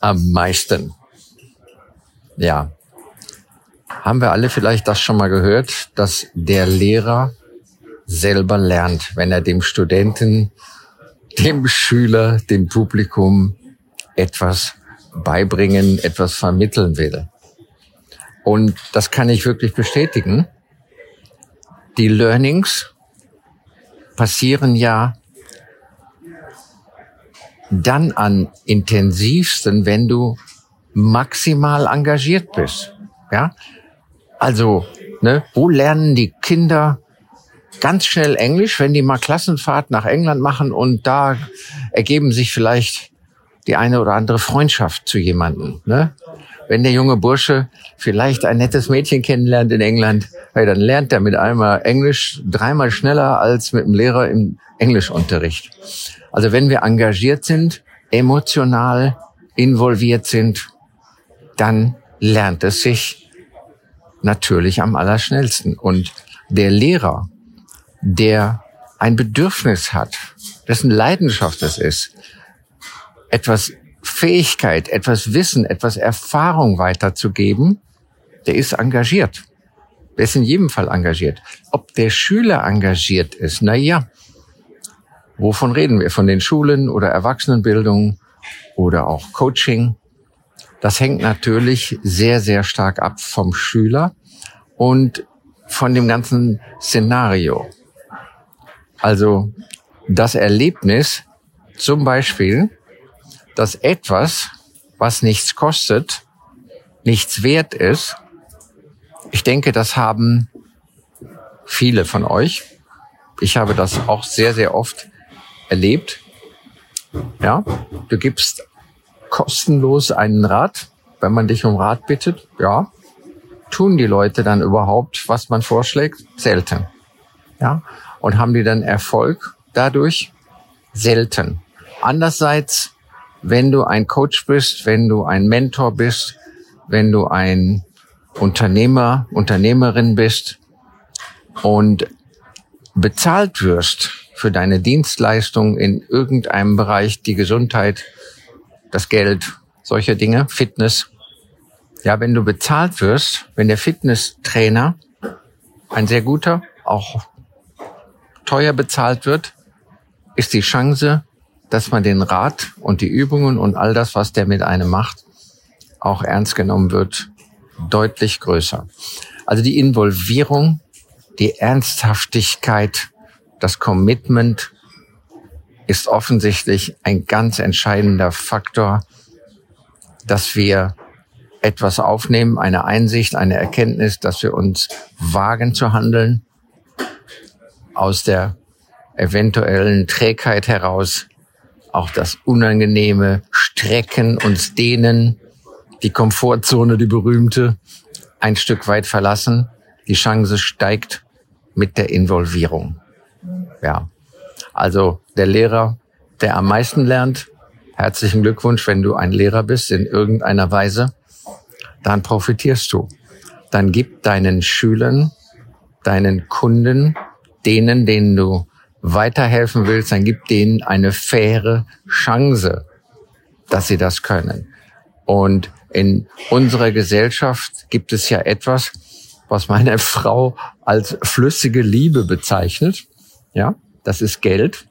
am meisten. Ja. Haben wir alle vielleicht das schon mal gehört, dass der Lehrer selber lernt, wenn er dem Studenten, dem Schüler, dem Publikum etwas beibringen, etwas vermitteln will. Und das kann ich wirklich bestätigen. Die Learnings passieren ja dann an intensivsten, wenn du maximal engagiert bist. Ja, also, ne, wo lernen die Kinder ganz schnell Englisch, wenn die mal Klassenfahrt nach England machen und da ergeben sich vielleicht die eine oder andere Freundschaft zu jemandem. Ne? Wenn der junge Bursche vielleicht ein nettes Mädchen kennenlernt in England, hey, dann lernt er mit einmal Englisch dreimal schneller als mit dem Lehrer im Englischunterricht. Also wenn wir engagiert sind, emotional involviert sind, dann lernt es sich natürlich am allerschnellsten. Und der Lehrer, der ein Bedürfnis hat, dessen Leidenschaft es ist, etwas Fähigkeit, etwas Wissen, etwas Erfahrung weiterzugeben, der ist engagiert. Der ist in jedem Fall engagiert. Ob der Schüler engagiert ist, na ja, Wovon reden wir? Von den Schulen oder Erwachsenenbildung oder auch Coaching? Das hängt natürlich sehr, sehr stark ab vom Schüler und von dem ganzen Szenario. Also das Erlebnis zum Beispiel, dass etwas, was nichts kostet, nichts wert ist. Ich denke, das haben viele von euch. Ich habe das auch sehr, sehr oft erlebt. Ja, du gibst kostenlos einen Rat, wenn man dich um Rat bittet. Ja, tun die Leute dann überhaupt, was man vorschlägt? Selten. Ja, und haben die dann Erfolg dadurch? Selten. Andererseits, wenn du ein Coach bist, wenn du ein Mentor bist, wenn du ein Unternehmer, Unternehmerin bist und bezahlt wirst für deine Dienstleistung in irgendeinem Bereich, die Gesundheit, das Geld, solche Dinge, Fitness. Ja, wenn du bezahlt wirst, wenn der Fitnesstrainer ein sehr guter, auch teuer bezahlt wird, ist die Chance, dass man den Rat und die Übungen und all das, was der mit einem macht, auch ernst genommen wird, deutlich größer. Also die Involvierung, die Ernsthaftigkeit das Commitment ist offensichtlich ein ganz entscheidender Faktor, dass wir etwas aufnehmen, eine Einsicht, eine Erkenntnis, dass wir uns wagen zu handeln, aus der eventuellen Trägheit heraus auch das Unangenehme strecken, uns dehnen, die Komfortzone, die berühmte, ein Stück weit verlassen. Die Chance steigt mit der Involvierung. Ja. Also der Lehrer, der am meisten lernt, herzlichen Glückwunsch, wenn du ein Lehrer bist in irgendeiner Weise, dann profitierst du. Dann gib deinen Schülern, deinen Kunden, denen, denen du weiterhelfen willst, dann gib denen eine faire Chance, dass sie das können. Und in unserer Gesellschaft gibt es ja etwas, was meine Frau als flüssige Liebe bezeichnet. Ja, das ist Geld.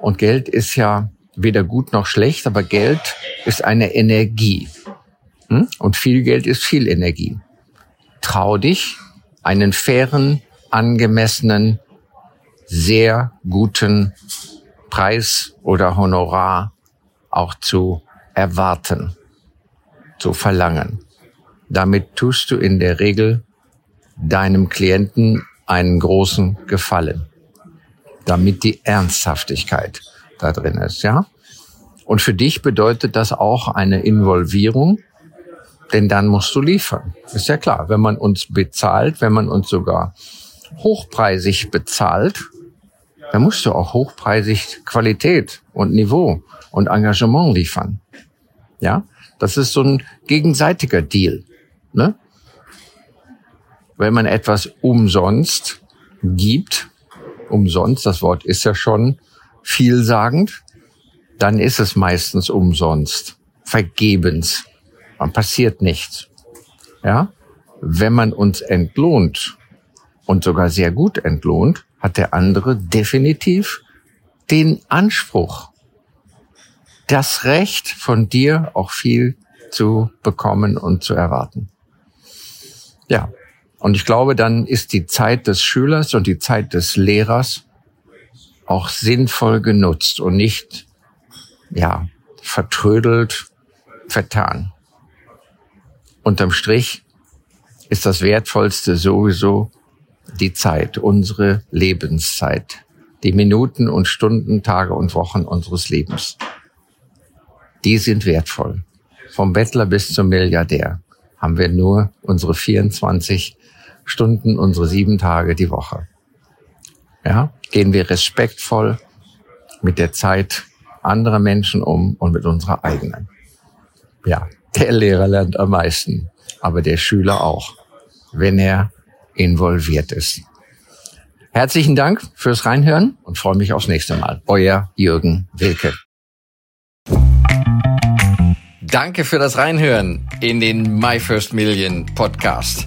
Und Geld ist ja weder gut noch schlecht, aber Geld ist eine Energie. Hm? Und viel Geld ist viel Energie. Trau dich, einen fairen, angemessenen, sehr guten Preis oder Honorar auch zu erwarten, zu verlangen. Damit tust du in der Regel deinem Klienten einen großen Gefallen damit die Ernsthaftigkeit da drin ist, ja. Und für dich bedeutet das auch eine Involvierung, denn dann musst du liefern. Ist ja klar, wenn man uns bezahlt, wenn man uns sogar hochpreisig bezahlt, dann musst du auch hochpreisig Qualität und Niveau und Engagement liefern. Ja, das ist so ein gegenseitiger Deal. Ne? Wenn man etwas umsonst gibt, umsonst, das Wort ist ja schon vielsagend, dann ist es meistens umsonst, vergebens. Man passiert nichts. Ja? Wenn man uns entlohnt und sogar sehr gut entlohnt, hat der andere definitiv den Anspruch, das Recht von dir auch viel zu bekommen und zu erwarten. Ja. Und ich glaube, dann ist die Zeit des Schülers und die Zeit des Lehrers auch sinnvoll genutzt und nicht, ja, vertrödelt, vertan. Unterm Strich ist das Wertvollste sowieso die Zeit, unsere Lebenszeit, die Minuten und Stunden, Tage und Wochen unseres Lebens. Die sind wertvoll. Vom Bettler bis zum Milliardär haben wir nur unsere 24 Stunden, unsere sieben Tage die Woche. Ja, gehen wir respektvoll mit der Zeit anderer Menschen um und mit unserer eigenen. Ja, der Lehrer lernt am meisten, aber der Schüler auch, wenn er involviert ist. Herzlichen Dank fürs Reinhören und freue mich aufs nächste Mal. Euer Jürgen Wilke. Danke für das Reinhören in den My First Million Podcast.